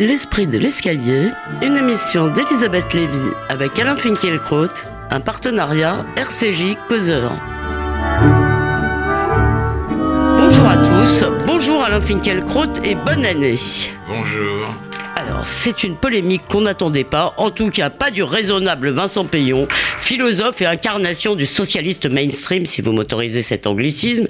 L'esprit de l'escalier, une émission d'Elisabeth Lévy avec Alain Finkielkraut, un partenariat RCJ Causeur. Bonjour à tous, bonjour Alain Finkielkraut et bonne année. Bonjour. Alors, c'est une polémique qu'on n'attendait pas, en tout cas pas du raisonnable Vincent Payon, philosophe et incarnation du socialiste mainstream, si vous m'autorisez cet anglicisme,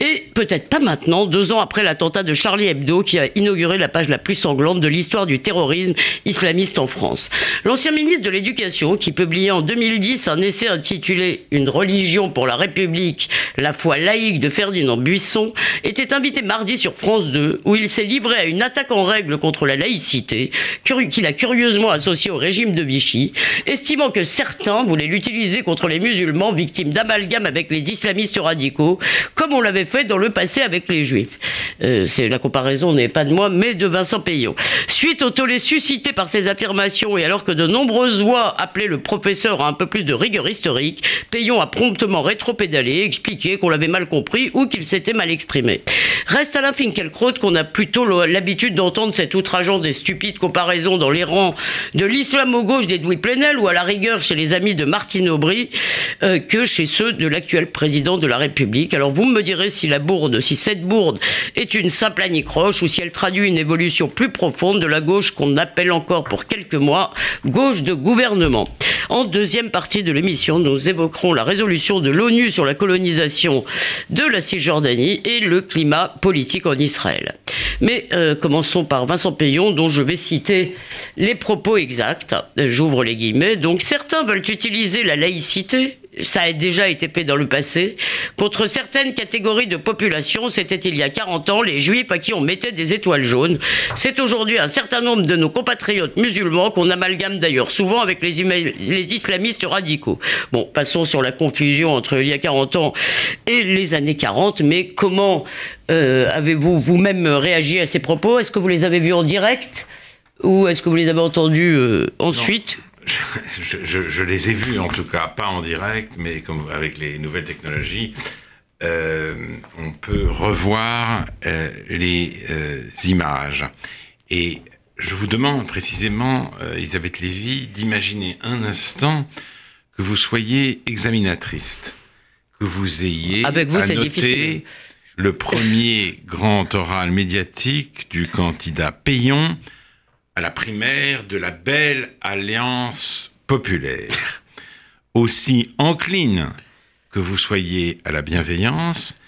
et peut-être pas maintenant, deux ans après l'attentat de Charlie Hebdo qui a inauguré la page la plus sanglante de l'histoire du terrorisme islamiste en France. L'ancien ministre de l'Éducation, qui publiait en 2010 un essai intitulé Une religion pour la République, la foi laïque de Ferdinand Buisson, était invité mardi sur France 2, où il s'est livré à une attaque en règle contre la laïcité, qu'il a curieusement associée au régime de Vichy, estimant que certains voulaient l'utiliser contre les musulmans victimes d'amalgame avec les islamistes radicaux, comme on l'avait fait dans le passé avec les juifs. Euh, la comparaison n'est pas de moi, mais de Vincent Payon. Suite au tollé suscité par ces affirmations et alors que de nombreuses voix appelaient le professeur à un peu plus de rigueur historique, Payon a promptement rétropédalé, expliqué qu'on l'avait mal compris ou qu'il s'était mal exprimé. Reste Alain Finkielkraut qu'on a plutôt l'habitude d'entendre cette outrageante des stupides comparaisons dans les rangs de l'islamo-gauche d'Edoui Plenel ou à la rigueur chez les amis de Martine Aubry euh, que chez ceux de l'actuel président de la République. Alors vous me direz si la si cette bourde est une simple anicroche ou si elle traduit une évolution plus profonde de la gauche qu'on appelle encore pour quelques mois gauche de gouvernement. En deuxième partie de l'émission, nous évoquerons la résolution de l'ONU sur la colonisation de la Cisjordanie et le climat politique en Israël. Mais euh, commençons par Vincent Payon, dont je vais citer les propos exacts. J'ouvre les guillemets. Donc certains veulent utiliser la laïcité ça a déjà été fait dans le passé, contre certaines catégories de population. C'était il y a 40 ans, les juifs à qui on mettait des étoiles jaunes. C'est aujourd'hui un certain nombre de nos compatriotes musulmans qu'on amalgame d'ailleurs souvent avec les, islamistes radicaux. Bon, passons sur la confusion entre il y a 40 ans et les années 40, mais comment euh, avez-vous vous-même réagi à ces propos? Est-ce que vous les avez vus en direct? Ou est-ce que vous les avez entendus euh, ensuite? Je, les ai vus en tout cas, pas en direct, mais comme avec les nouvelles technologies, euh, on peut revoir euh, les euh, images. Et je vous demande précisément, Elisabeth Lévy, d'imaginer un instant que vous soyez examinatrice, que vous ayez avec vous, à noter le premier grand oral médiatique du candidat Payon à la primaire de la belle alliance populaire. Aussi encline que vous soyez à la bienveillance,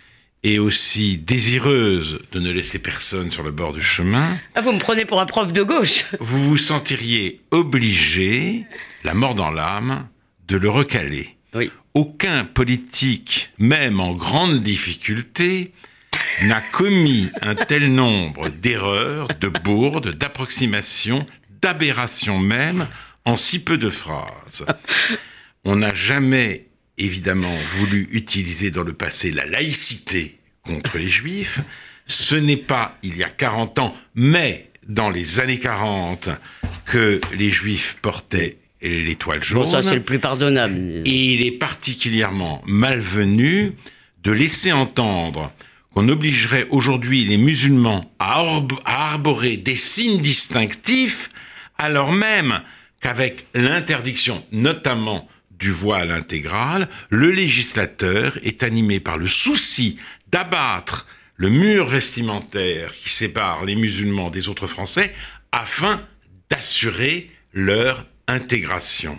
et aussi désireuse de ne laisser personne sur le bord du chemin. Ah, vous me prenez pour un prof de gauche. vous vous sentiriez obligé, la mort dans l'âme, de le recaler. Oui. Aucun politique, même en grande difficulté, n'a commis un tel nombre d'erreurs, de bourdes, d'approximations, d'aberrations même, en si peu de phrases. On n'a jamais, évidemment, voulu utiliser dans le passé la laïcité contre les juifs. Ce n'est pas il y a 40 ans, mais dans les années 40, que les juifs portaient l'étoile jaune. Bon, ça c'est le plus pardonnable. Et il est particulièrement malvenu de laisser entendre qu'on obligerait aujourd'hui les musulmans à, arborer des signes distinctifs, alors même qu'avec l'interdiction notamment du voile intégral, le législateur est animé par le souci d'abattre le mur vestimentaire qui sépare les musulmans des autres Français afin d'assurer leur intégration.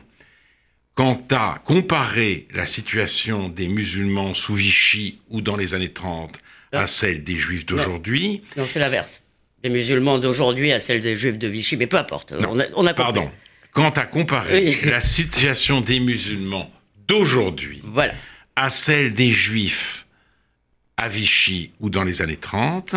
Quant à comparer la situation des musulmans sous Vichy ou dans les années 30 à celle des juifs d'aujourd'hui. Non, c'est l'inverse. Les musulmans d'aujourd'hui à celle des juifs de Vichy, mais peu importe. on a, Pardon. Quant à comparer la situation des musulmans d'aujourd'hui voilà. à celle des juifs à Vichy ou dans les années 30,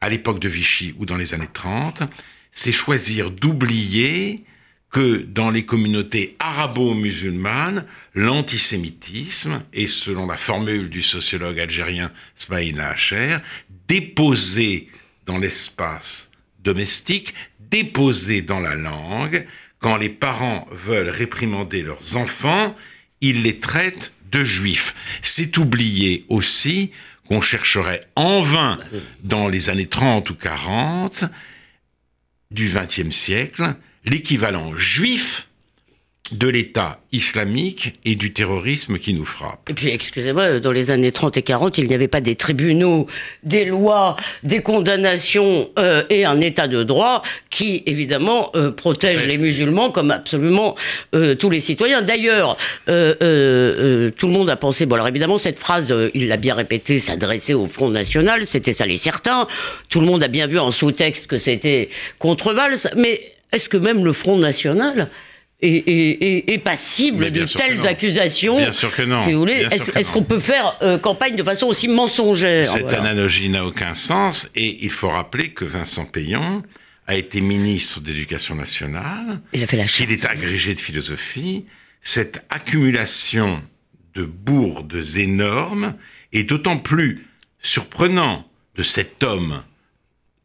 à l'époque de Vichy ou dans les années 30, c'est choisir d'oublier que dans les communautés arabo-musulmanes, l'antisémitisme est, selon la formule du sociologue algérien Smaïl Hacher, déposé dans l'espace domestique, déposé dans la langue. Quand les parents veulent réprimander leurs enfants, ils les traitent de juifs. C'est oublier aussi qu'on chercherait en vain dans les années 30 ou 40 du XXe siècle, l'équivalent juif de l'État islamique et du terrorisme qui nous frappe. Et puis, excusez-moi, dans les années 30 et 40, il n'y avait pas des tribunaux, des lois, des condamnations euh, et un État de droit qui, évidemment, euh, protège les musulmans comme absolument euh, tous les citoyens. D'ailleurs, euh, tout le monde a pensé, bon alors évidemment, cette phrase, il l'a bien répété, s'adressait au Front National, c'était ça les certains. Tout le monde a bien vu en sous-texte que c'était contre Valls, mais est-ce que même le Front National est, passible de telles accusations. Bien sûr que non. Si vous voulez, est-ce qu'on peut faire euh, campagne de façon aussi mensongère? Cette analogie n'a aucun sens et il faut rappeler que Vincent Payon a été ministre d'éducation nationale. Il a fait la Il est agrégé de philosophie. Cette accumulation de bourdes énormes est d'autant plus surprenant de cet homme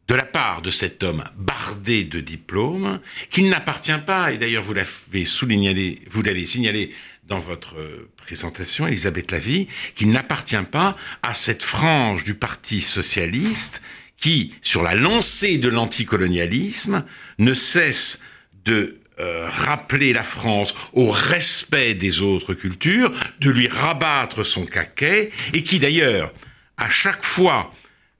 de la part de cet homme bardé de diplômes, qu'il n'appartient pas, et d'ailleurs vous l'avez souligné, vous l'avez signalé dans votre présentation, Elisabeth Lavie, qu'il n'appartient pas à cette frange du Parti socialiste qui, sur la lancée de l'anticolonialisme, ne cesse de euh, rappeler la France au respect des autres cultures, de lui rabattre son caquet, et qui d'ailleurs, à chaque fois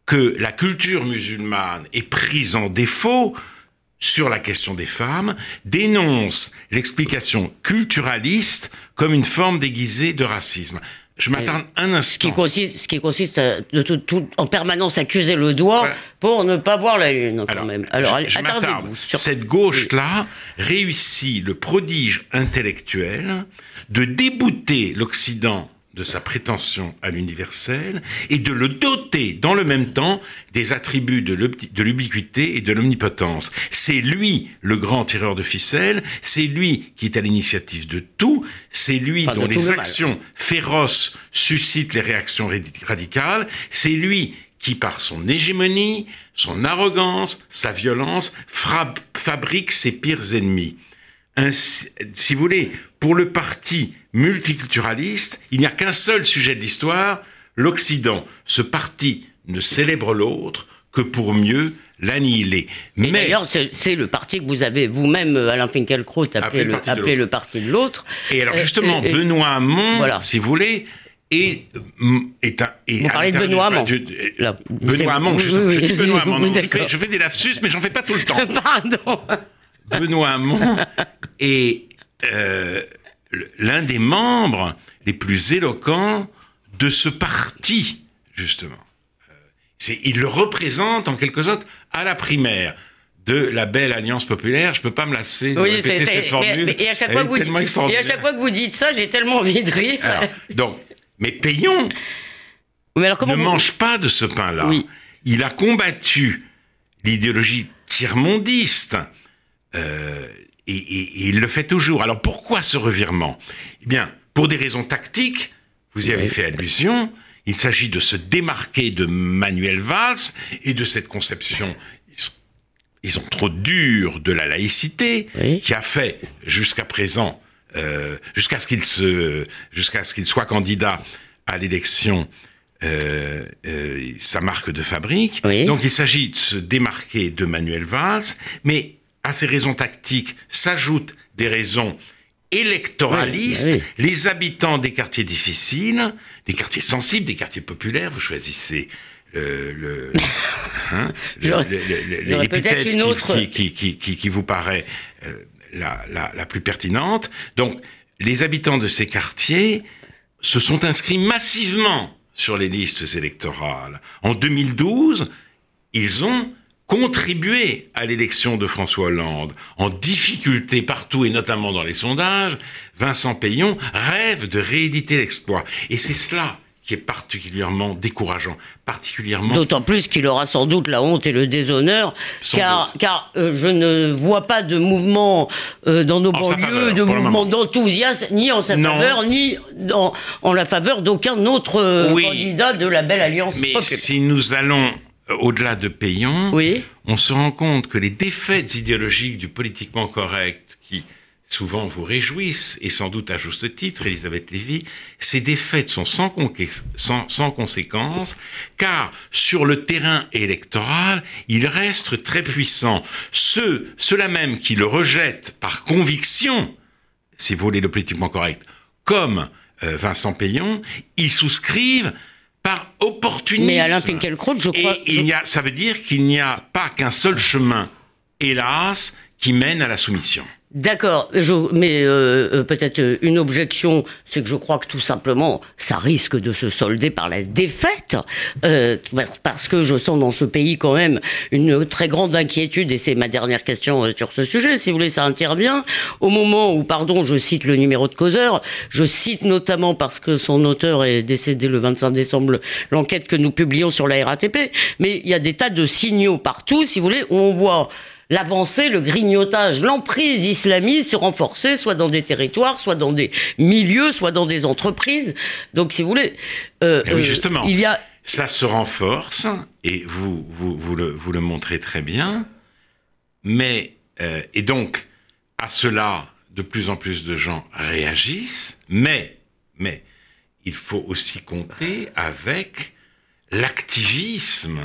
que la culture musulmane est prise en défaut sur la question des femmes, dénonce l'explication culturaliste comme une forme déguisée de racisme. Je m'attarde un instant. Ce qui consiste, ce qui consiste à, de tout, en permanence accuser le doigt pour ne pas voir la lune, quand même. Alors, je, je Cette gauche-là réussit le prodige intellectuel de débouter l'Occident de sa prétention à l'universel et de le doter dans le même temps des attributs de l'ubiquité et de l'omnipotence. C'est lui le grand tireur de ficelle, c'est lui qui est à l'initiative de tout, c'est lui dont les actions féroces suscitent les réactions radicales, c'est lui qui, par son hégémonie, son arrogance, sa violence, fabrique ses pires ennemis. si vous voulez, pour le parti multiculturaliste, il n'y a qu'un seul sujet de l'histoire, l'Occident. Ce parti ne célèbre l'autre que pour mieux l'annihiler. Mais d'ailleurs, c'est le parti que vous avez vous-même, Alain Finkielkraut, appelé, le, appelé le, parti de l'autre. Et alors justement, Benoît Hamon, si vous voulez, est, est un. vous parlez de Benoît Hamon. Benoît Hamon, je, dis Benoît Hamon. je, fais, des lapsus, mais j'en fais pas tout le temps. Pardon. Benoît Hamon est euh, l'un des membres les plus éloquents de ce parti, justement. Euh, il le représente en quelque sorte à la primaire de la belle alliance populaire. Je peux pas me lasser de répéter cette formule. Et, à chaque fois que vous, dites ça, j'ai tellement envie de rire. donc, mais Payon ne mange pas de ce pain-là. Il a combattu l'idéologie tiers-mondiste. Euh, et, il le fait toujours. Alors pourquoi ce revirement? Eh bien, pour des raisons tactiques, vous y avez fait allusion, il s'agit de se démarquer de Manuel Valls et de cette conception ils sont, trop durs de la laïcité qui a fait jusqu'à présent, euh, jusqu'à ce qu'il se, jusqu'à ce qu'il soit candidat à l'élection, euh, euh, sa marque de fabrique. Donc il s'agit de se démarquer de Manuel Valls, mais à ces raisons tactiques s'ajoutent des raisons électoralistes. Les habitants des quartiers difficiles, des quartiers sensibles, des quartiers populaires, vous choisissez le, hein, l'épithète qui, qui, qui, qui, vous paraît euh, la, la, la, plus pertinente. Donc, les habitants de ces quartiers se sont inscrits massivement sur les listes électorales. En 2012, ils ont contribuer à l'élection de François Hollande. En difficulté partout et notamment dans les sondages, Vincent Payon rêve de rééditer l'exploit. Et c'est cela qui est particulièrement décourageant, particulièrement. D'autant plus qu'il aura sans doute la honte et le déshonneur, car, car euh, je ne vois pas de mouvement euh, dans nos banlieues, de mouvement d'enthousiasme, ni en sa faveur, ni en la faveur d'aucun autre euh, candidat de la belle alliance. Mais si nous allons au-delà de Payon, oui. on se rend compte que les défaites idéologiques du politiquement correct qui souvent vous réjouissent, et sans doute à juste titre, Elisabeth Lévy, ces défaites sont sans, sans, sans conséquence, car sur le terrain électoral, il reste très puissant. Ceux, ceux-là même qui le rejettent par conviction, si vous voulez le politiquement correct, comme euh, Vincent Payon, ils souscrivent par opportunisme. Mais Alain Finkielkraut, je crois... Et il y a, ça veut dire qu'il n'y a pas qu'un seul chemin, hélas, qui mène à la soumission. D'accord, mais euh, euh, peut-être euh, une objection, c'est que je crois que tout simplement, ça risque de se solder par la défaite, parce que je sens dans ce pays quand même une très grande inquiétude, et c'est ma dernière question sur ce sujet, si vous voulez, ça intervient, au moment où, pardon, je cite le numéro de causeur, je cite notamment parce que son auteur est décédé le 25 décembre, l'enquête que nous publions sur la RATP, mais il y a des tas de signaux partout, si vous voulez, où on voit l'avancée, le grignotage, l'emprise islamiste se renforcer, soit dans des territoires, soit dans des milieux, soit dans des entreprises. Donc, si vous voulez, euh, oui, euh, justement, il y a... ça se renforce et vous vous, vous, le, vous le montrez très bien. Mais euh, et donc à cela, de plus en plus de gens réagissent. Mais mais il faut aussi compter avec l'activisme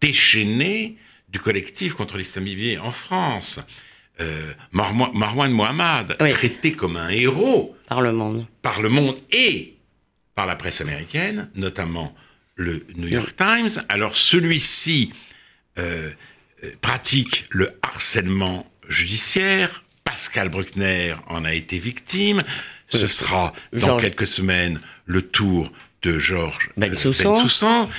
déchaîné du collectif contre l'islamisme en France. Euh, Marwan, Mohammad, traité comme un héros par le monde, par le monde et par la presse américaine, notamment le New York Times. Alors celui-ci euh, euh, pratique le harcèlement judiciaire. Pascal Bruckner en a été victime. Ce sera dans quelques semaines le tour de Georges Bensoussan.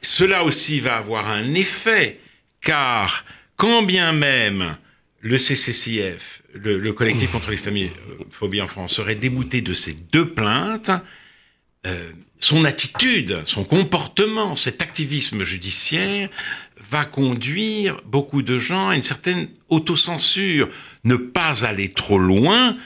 Cela aussi va avoir un effet car quand bien même le CCCF, le, collectif contre l'islamophobie en France, serait débouté de ces deux plaintes, euh, son attitude, son comportement, cet activisme judiciaire va conduire beaucoup de gens à une certaine autocensure, ne pas aller trop loin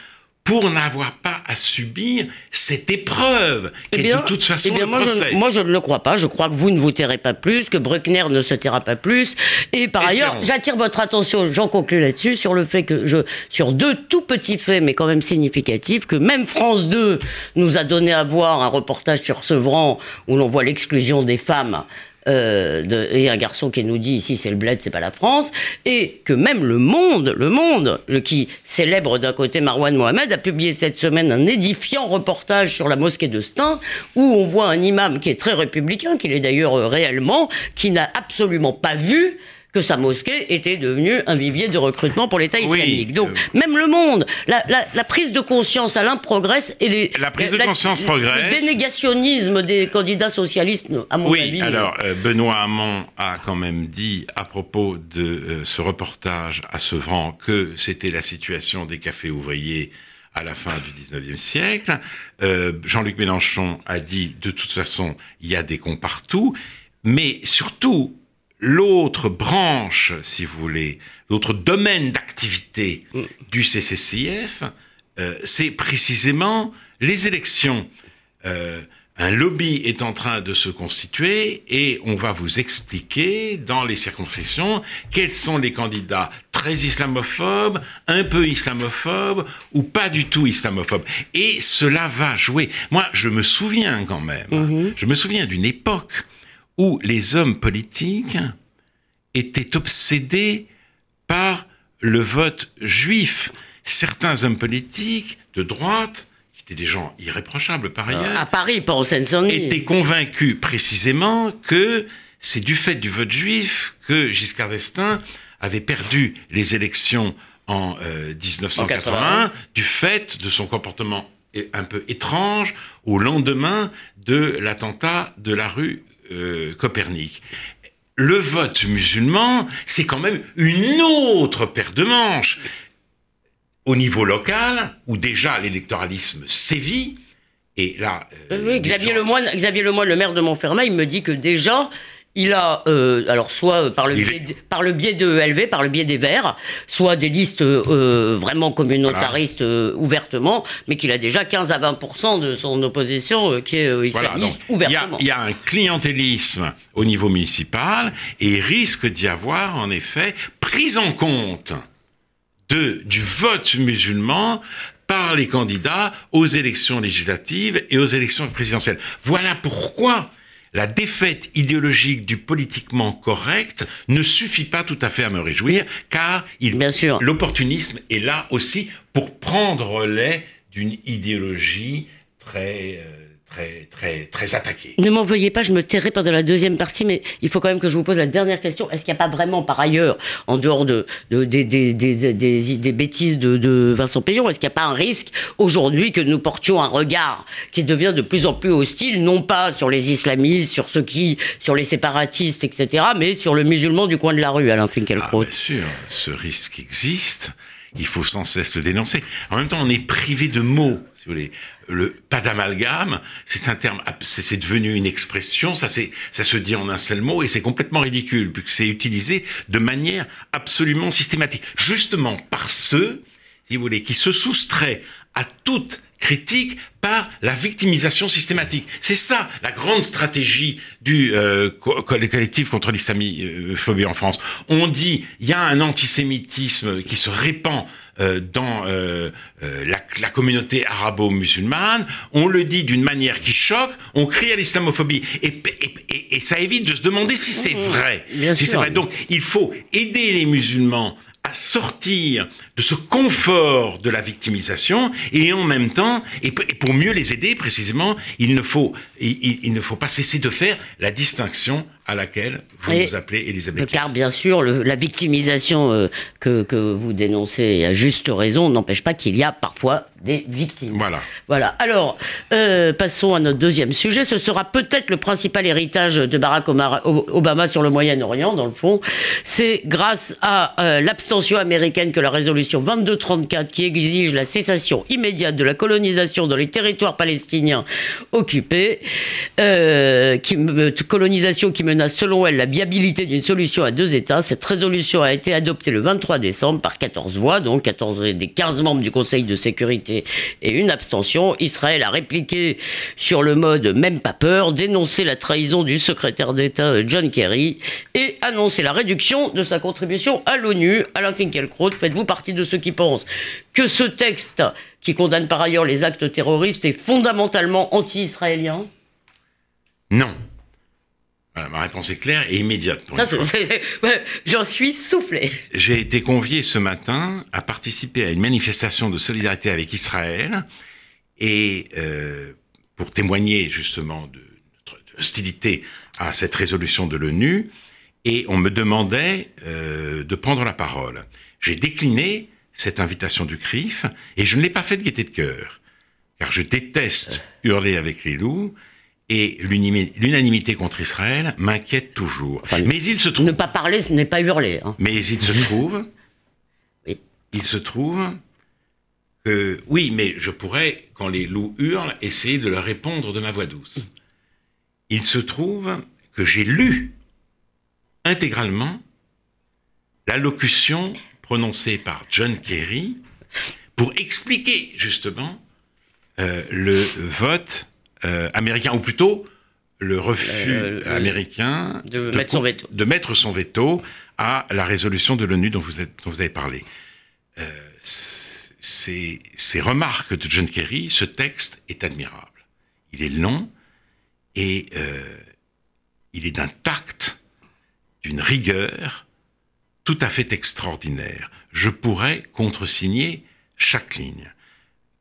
pour n'avoir pas à subir cette épreuve qui est de toute façon eh moi, Je, moi, je ne le crois pas. Je crois que vous ne vous tairez pas plus, que Bruckner ne se taira pas plus. Et par ailleurs, j'attire votre attention, j'en conclue là-dessus, sur le fait que je, sur deux tout petits faits, mais quand même significatifs, que même France 2 nous a donné à voir un reportage sur Sevran où l'on voit l'exclusion des femmes euh, et un garçon qui nous dit ici c'est le bled, c'est pas la France, et que même le Monde, le Monde, le, qui célèbre d'un côté Marwan Mohamed, a publié cette semaine un édifiant reportage sur la mosquée de Stein, où on voit un imam qui est très républicain, qu'il est d'ailleurs euh, réellement, qui n'a absolument pas vu que sa mosquée était devenue un vivier de recrutement pour l'État islamique. Donc, euh, même le monde, la, prise de conscience, Alain, progresse. Et les, la prise de conscience progresse. Le dénégationnisme des candidats socialistes, à mon oui, avis. Oui, alors, euh, Benoît Hamon a quand même dit, à propos de euh, ce reportage à Sevran, que c'était la situation des cafés ouvriers à la fin du 19e siècle. Jean-Luc Mélenchon a dit, de toute façon, il y a des cons partout. Mais surtout, l'autre branche, si vous voulez, l'autre domaine d'activité mm. du CCCIF, euh, c'est précisément les élections. Euh, un lobby est en train de se constituer et on va vous expliquer dans les circonscriptions quels sont les candidats très islamophobes, un peu islamophobes ou pas du tout islamophobes. Et cela va jouer. Moi, je me souviens quand même, mm-hmm. je me souviens d'une époque où les hommes politiques étaient obsédés par le vote juif. Certains hommes politiques de droite, qui étaient des gens irréprochables par ailleurs, à Paris, pas au Seine-Saint-Denis, étaient convaincus précisément que c'est du fait du vote juif que Giscard d'Estaing avait perdu les élections en 1981, euh, du fait de son comportement un peu étrange au lendemain de l'attentat de la rue euh, Copernic. Le vote musulman, c'est quand même une autre paire de manches. Au niveau local, où déjà l'électoralisme sévit, et là... Euh, oui, Xavier, Lemoine, Xavier Lemoine, le maire de Montfermeil, me dit que déjà, il a, euh, alors soit par le, biais de, par le biais de LV, par le biais des Verts, soit des listes euh, vraiment communautaristes euh, ouvertement, mais qu'il a déjà 15 à 20 de son opposition qui est islamiste ouvertement. Il y, a un clientélisme au niveau municipal et il risque d'y avoir en effet prise en compte de, du vote musulman par les candidats aux élections législatives et aux élections présidentielles. Voilà pourquoi la défaite idéologique du politiquement correct ne suffit pas tout à fait à me réjouir, car l'opportunisme est là aussi pour prendre les d'une idéologie très... Euh, très, très, très attaqué. Ne m'en veuillez pas, je me tairai pendant la deuxième partie, mais il faut quand même que je vous pose la dernière question. Est-ce qu'il n'y a pas vraiment, par ailleurs, en dehors de, de des, des, des, des, bêtises de, de Vincent Payon, est-ce qu'il n'y a pas un risque aujourd'hui que nous portions un regard qui devient de plus en plus hostile, non pas sur les islamistes, sur ceux qui, sur les séparatistes, etc., mais sur le musulman du coin de la rue, Alain Finkielkraut? Ah, Bien sûr, ce risque existe. Il faut sans cesse le dénoncer. En même temps, on est privé de mots, si vous voulez le pas d'amalgame, c'est un terme, c'est devenu une expression, ça, ça se dit en un seul mot et c'est complètement ridicule puisque c'est utilisé de manière absolument systématique, justement par ceux, si vous voulez, qui se soustraient à toute critique par la victimisation systématique. C'est ça la grande stratégie du euh, collectif contre l'islamophobie en France. On dit il y a un antisémitisme qui se répand euh, dans euh, euh, la, la, communauté arabo-musulmane, on le dit d'une manière qui choque, on crie à l'islamophobie. Et, et, et, ça évite de se demander si c'est mmh, vrai. si c'est vrai. Donc il faut aider les musulmans à sortir de ce confort de la victimisation et en même temps, et pour mieux les aider précisément, il ne faut, il, ne faut pas cesser de faire la distinction à laquelle vous nous appelez Elisabeth. Car bien sûr, la victimisation euh, que, que, vous dénoncez à juste raison n'empêche pas qu'il y a parfois des victimes. Voilà. Voilà. Alors, euh, passons à notre deuxième sujet. Ce sera peut-être le principal héritage de Barack Obama sur le Moyen-Orient, dans le fond. C'est grâce à euh, l'abstention américaine que la résolution 2234, qui exige la cessation immédiate de la colonisation dans les territoires palestiniens occupés, qui, colonisation qui menace selon elle la viabilité d'une solution à deux États. Cette résolution a été adoptée le 23 décembre par 14 voix, donc 14 des 15 membres du Conseil de sécurité et une abstention. Israël a répliqué sur le mode même pas peur, dénoncé la trahison du secrétaire d'État John Kerry et annoncé la réduction de sa contribution à l'ONU. Alain Finkielkraut, faites-vous partie de ceux qui pensent que ce texte, qui condamne par ailleurs les actes terroristes, est fondamentalement anti-israélien? Non ma réponse est claire et immédiate. J'en suis soufflé. J'ai été convié ce matin à participer à une manifestation de solidarité avec Israël et euh, pour témoigner justement de notre hostilité à cette résolution de l'ONU. Et on me demandait euh, de prendre la parole. J'ai décliné cette invitation du CRIF et je ne l'ai pas fait de gaieté de cœur, car je déteste hurler avec les loups et l'unanimité contre Israël m'inquiète toujours. mais il se trouve... Ne pas parler, ce n'est pas hurler. Hein. Mais il se trouve... oui. Il se trouve que... Oui, mais je pourrais, quand les loups hurlent, essayer de leur répondre de ma voix douce. Il se trouve que j'ai lu intégralement l'allocution prononcée par John Kerry pour expliquer justement euh, le vote américain, ou plutôt le refus euh, américain de, mettre son veto. de, mettre son veto. à la résolution de l'ONU dont, vous avez parlé. Euh, ces, ces, remarques de John Kerry, ce texte est admirable. Il est long et il est d'un tact, d'une rigueur tout à fait extraordinaire. Je pourrais contresigner chaque ligne.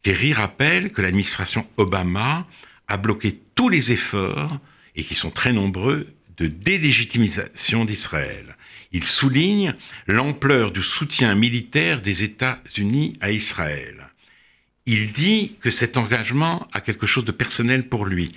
Kerry rappelle que l'administration Obama a bloqué tous les efforts, et qui sont très nombreux, de délégitimisation d'Israël. Il souligne l'ampleur du soutien militaire des États-Unis à Israël. Il dit que cet engagement a quelque chose de personnel pour lui.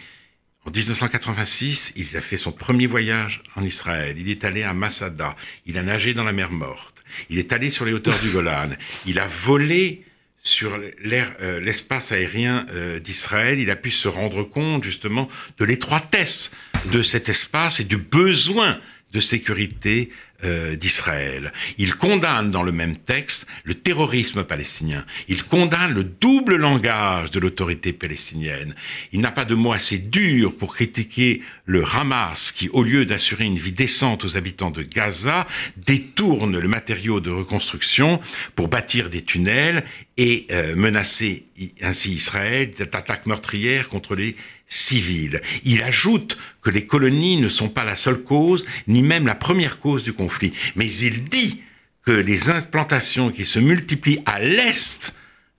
En 1986, il a fait son premier voyage en Israël. Il est allé à Masada. Il a nagé dans la mer Morte. Il est allé sur les hauteurs du Golan. Il a volé sur euh, l'espace aérien euh, d'Israël, il a pu se rendre compte justement de l'étroitesse de cet espace et du besoin de sécurité euh, d'Israël. Il condamne dans le même texte le terrorisme palestinien. Il condamne le double langage de l'autorité palestinienne. Il n'a pas de mots assez durs pour critiquer le Hamas qui, au lieu d'assurer une vie décente aux habitants de Gaza, détourne le matériau de reconstruction pour bâtir des tunnels et euh, menacer ainsi Israël d'attaques meurtrières contre les civile. Il ajoute que les colonies ne sont pas la seule cause, ni même la première cause du conflit. Mais il dit que les implantations qui se multiplient à l'est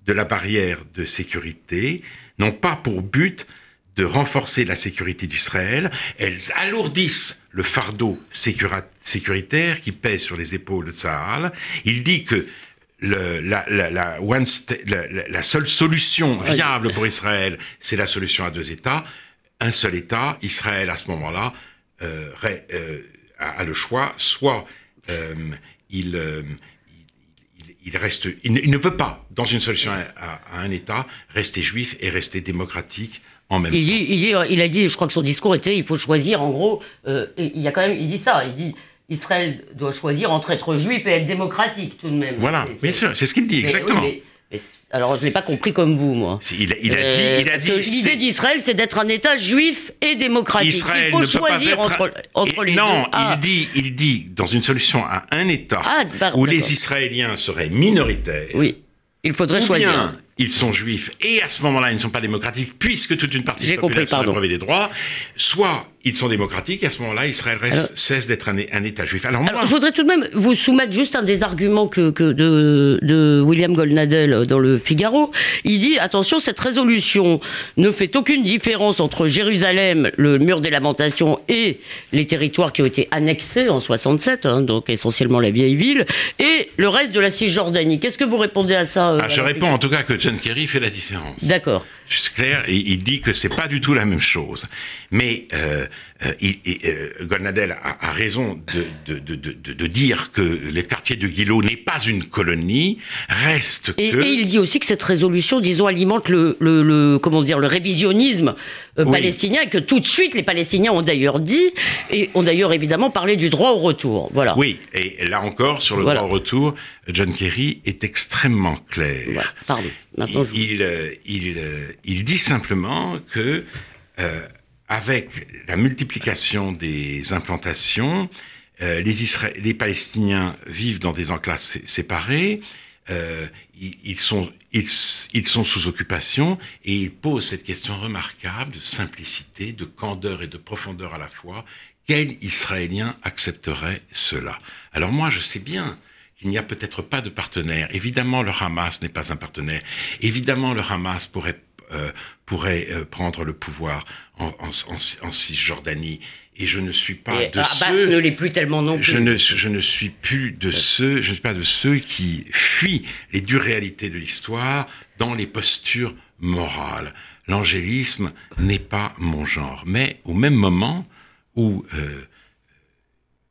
de la barrière de sécurité n'ont pas pour but de renforcer la sécurité d'Israël, elles alourdissent le fardeau sécuritaire qui pèse sur les épaules de Tsahal. Il dit que la, la, seule solution viable pour Israël, c'est la solution à deux États. Un seul État, Israël à ce moment-là euh, euh, a, le choix, soit euh, il, il, reste, il ne, peut pas, dans une solution à, un État, rester juif et rester démocratique en même il temps. Dit, il, dit, il a dit, je crois que son discours était, il faut choisir, en gros, il y a quand même, il dit ça, il dit Israël doit choisir entre être juif et être démocratique tout de même. Voilà, bien sûr, c'est ce qu'il dit, exactement. alors, je ne l'ai pas compris comme vous, moi. Il, a, il a dit. Il a dit L'idée d'Israël, c'est d'être un État juif et démocratique. Israël il faut ne choisir peut pas être, entre, les non, deux. Non, ah. il, dit, il dit, dans une solution à un État ah, où les Israéliens seraient minoritaires. Oui, il faudrait ou choisir. Bien, ils sont juifs et à ce moment-là, ils ne sont pas démocratiques puisque toute une partie de la population a brevet des droits. Soit ils sont démocratiques et à ce moment-là, Israël reste, cesse d'être un, État juif. Alors, moi, je voudrais tout de même vous soumettre juste un des arguments que, que de, de, William Goldnadel dans le Figaro. Il dit attention, cette résolution ne fait aucune différence entre Jérusalem, le mur des lamentations et les territoires qui ont été annexés en 67, hein, donc essentiellement la vieille ville, et le reste de la Cisjordanie. Qu'est-ce que vous répondez à ça euh, ah, Je réponds en tout cas que John Kerry fait la différence. D'accord. C'est clair, il, il dit que c'est pas du tout la même chose. Mais euh, euh, il, euh, Golnadel a, a, raison de, de, de, de, dire que le quartier de Guillot n'est pas une colonie, reste et, que... Et il dit aussi que cette résolution, disons, alimente le, le, le comment dire, le révisionnisme euh, palestinien, et que tout de suite, les Palestiniens ont d'ailleurs dit, et ont d'ailleurs évidemment parlé du droit au retour. Voilà. Oui, et là encore, sur le droit au retour, John Kerry est extrêmement clair. Voilà. Pardon. Maintenant, il, il, il, il, dit simplement que... Euh, avec la multiplication des implantations, euh, les, les, Palestiniens vivent dans des enclaves séparées, euh, ils, sont, ils, sont sous occupation et ils posent cette question remarquable de simplicité, de candeur et de profondeur à la fois. Quel Israélien accepterait cela? Alors moi, je sais bien qu'il n'y a peut-être pas de partenaire. Évidemment, le Hamas n'est pas un partenaire. Évidemment, le Hamas pourrait pourrait euh, prendre le pouvoir en, en, en, Cisjordanie. Et je ne suis pas de Abbas ceux. ne l'est plus tellement non plus. Je ne, je ne suis plus de ceux. Je ne suis pas de ceux qui fuient les dures réalités de l'histoire dans les postures morales. L'angélisme n'est pas mon genre. Mais au même moment où euh,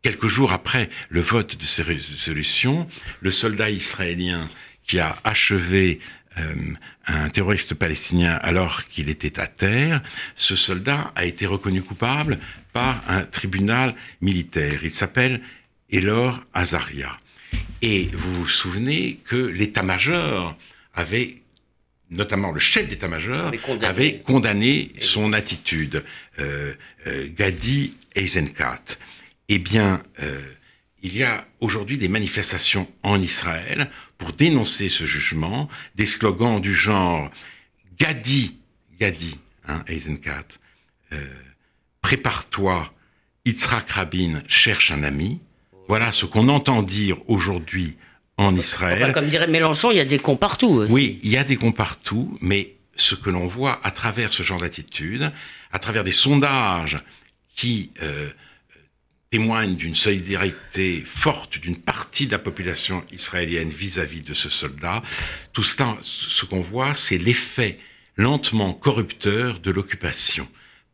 quelques jours après le vote de ces résolutions, le soldat israélien qui a achevé euh, un terroriste palestinien alors qu'il était à terre, ce soldat a été reconnu coupable par un tribunal militaire. Il s'appelle Elor Azaria. Et vous vous souvenez que l'état-major avait, notamment le chef d'état-major, avait condamné son attitude, euh, euh, Gadi Eisenkat. Eh bien, euh, il y a aujourd'hui des manifestations en Israël pour dénoncer ce jugement, des slogans du genre Gadi, Gadi, hein, Eisenkat, euh, prépare-toi, Yitzhak Rabin cherche un ami. Voilà ce qu'on entend dire aujourd'hui en Israël. Enfin, comme dirait Mélenchon, il y a des cons partout. Oui, il y a des cons partout, mais ce que l'on voit à travers ce genre d'attitude, à travers des sondages qui euh, témoigne d'une solidarité forte d'une partie de la population israélienne vis-à-vis de ce soldat. Tout cela, ce qu'on voit, c'est l'effet lentement corrupteur de l'occupation.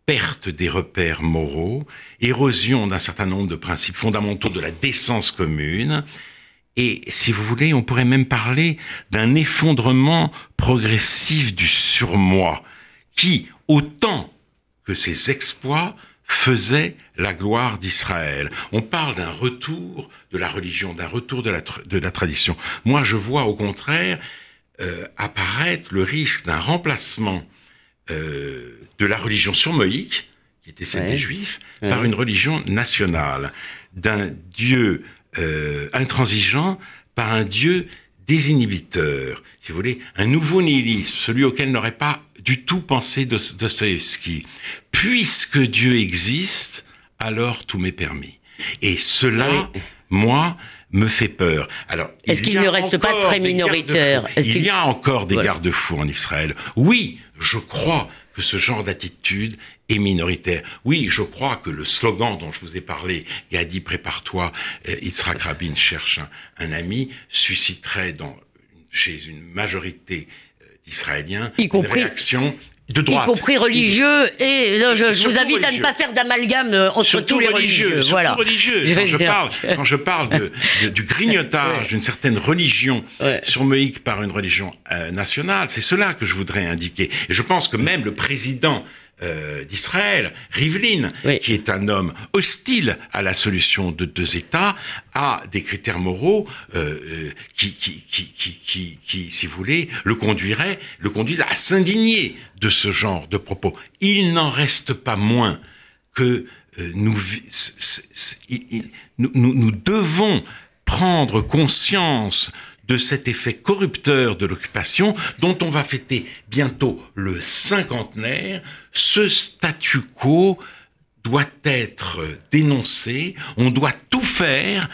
Perte des repères moraux, érosion d'un certain nombre de principes fondamentaux de la décence commune, et si vous voulez, on pourrait même parler d'un effondrement progressif du surmoi, qui, autant que ses exploits, faisait la gloire d'Israël. On parle d'un retour de la religion, d'un retour de la, de la tradition. Moi, je vois au contraire euh, apparaître le risque d'un remplacement euh, de la religion surmoïque, qui était celle des Juifs, par une religion nationale, d'un Dieu euh, intransigeant par un Dieu désinhibiteur, si vous voulez, un nouveau nihilisme, celui auquel n'aurait pas du tout pensé Dostoevsky. Puisque Dieu existe, alors tout m'est permis. Et cela, moi, me fait peur. Alors, est-ce qu'il ne reste pas très minoritaire? Il y a encore des garde-fous en Israël. Oui, je crois que ce genre d'attitude est minoritaire. Oui, je crois que le slogan dont je vous ai parlé, Gadi, prépare-toi, euh, Yitzhak Rabin cherche un, ami, susciterait dans, chez une majorité euh, d'Israéliens une réaction de droite. Y compris religieux et je, vous invite à ne pas faire d'amalgame euh, entre tous les religieux. voilà. religieux. Quand je, parle, quand je parle de, du grignotage d'une certaine religion ouais. surmoïque par une religion euh, nationale, c'est cela que je voudrais indiquer. Et je pense que même le président euh, d'Israël, Rivlin, qui est un homme hostile à la solution de deux États, a des critères moraux euh, euh, qui, qui, qui, qui, qui, si vous voulez, le conduiraient, le conduisent à s'indigner de ce genre de propos. Il n'en reste pas moins que nous, nous, nous devons prendre conscience de cet effet corrupteur de l'occupation dont on va fêter bientôt le cinquantenaire, ce statu quo doit être dénoncé, on doit tout faire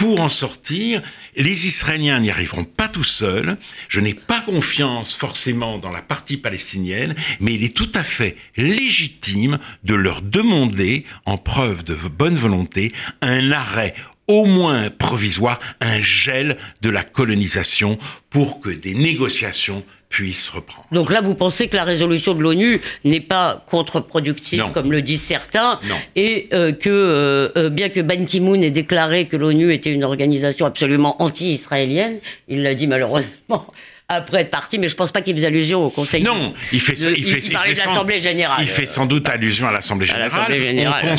pour en sortir. Les Israéliens n'y arriveront pas tout seuls. Je n'ai pas confiance forcément dans la partie palestinienne, mais il est tout à fait légitime de leur demander, en preuve de bonne volonté, un arrêt au moins provisoire, un gel de la colonisation pour que des négociations puissent reprendre. Donc là, vous pensez que la résolution de l'ONU n'est pas contre-productive, comme le disent certains, non. et euh, que, euh, euh, bien que Ban Ki-moon ait déclaré que l'ONU était une organisation absolument anti-israélienne, il l'a dit malheureusement après être parti, mais je pense pas qu'il faisait allusion au Conseil. Non, il fait, il, fait, il, parlait de l'Assemblée générale. Il fait sans doute allusion à l'Assemblée générale.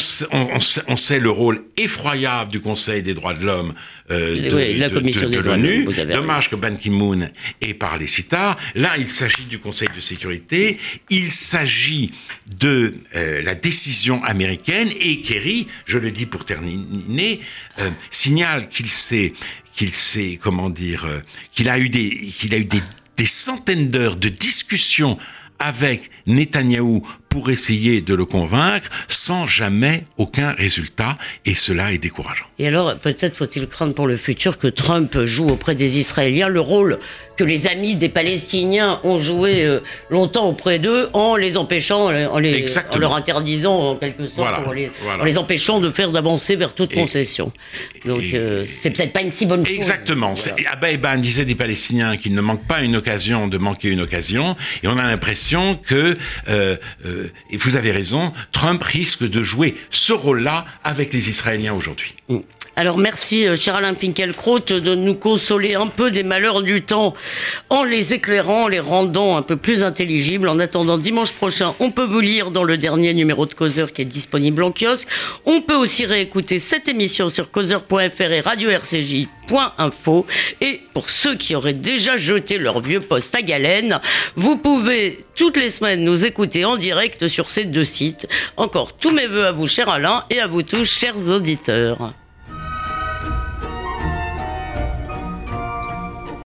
On, sait le rôle effroyable du Conseil des droits de l'homme euh, de, la commission de, l'ONU. Dommage que Ban Ki-moon ait parlé si tard. Là, il s'agit du Conseil de sécurité. Il s'agit de euh, la décision américaine et Kerry, je le dis pour terminer, euh, signale qu'il s'est qu'il s'est, comment dire, euh, qu'il a eu des, qu'il a eu des, des centaines d'heures de discussions avec Netanyahou pour essayer de le convaincre sans jamais aucun résultat et cela est décourageant. Et alors peut-être faut-il craindre pour le futur que Trump joue auprès des Israéliens le rôle que les amis des Palestiniens ont joué euh, longtemps auprès d'eux en les empêchant, en, les, en, leur interdisant en quelque sorte, en, les, empêchant de faire d'avancer vers toute concession. Donc euh, c'est peut-être pas une si bonne chose. Exactement. Abba Eban disait des Palestiniens qu'il ne manque pas une occasion de manquer une occasion et on a l'impression que euh, et vous avez raison, Trump risque de jouer ce rôle-là avec les Israéliens aujourd'hui. Mm. Alors merci, euh, cher Alain Finkielkraut, de nous consoler un peu des malheurs du temps en les éclairant, en les rendant un peu plus intelligibles. En attendant dimanche prochain, on peut vous lire dans le dernier numéro de Causeur qui est disponible en kiosque. On peut aussi réécouter cette émission sur causeur.fr et radio-rcj.info. Et pour ceux qui auraient déjà jeté leur vieux poste à galène, vous pouvez toutes les semaines nous écouter en direct sur ces deux sites. Encore tous mes voeux à vous, cher Alain, et à vous tous, chers auditeurs.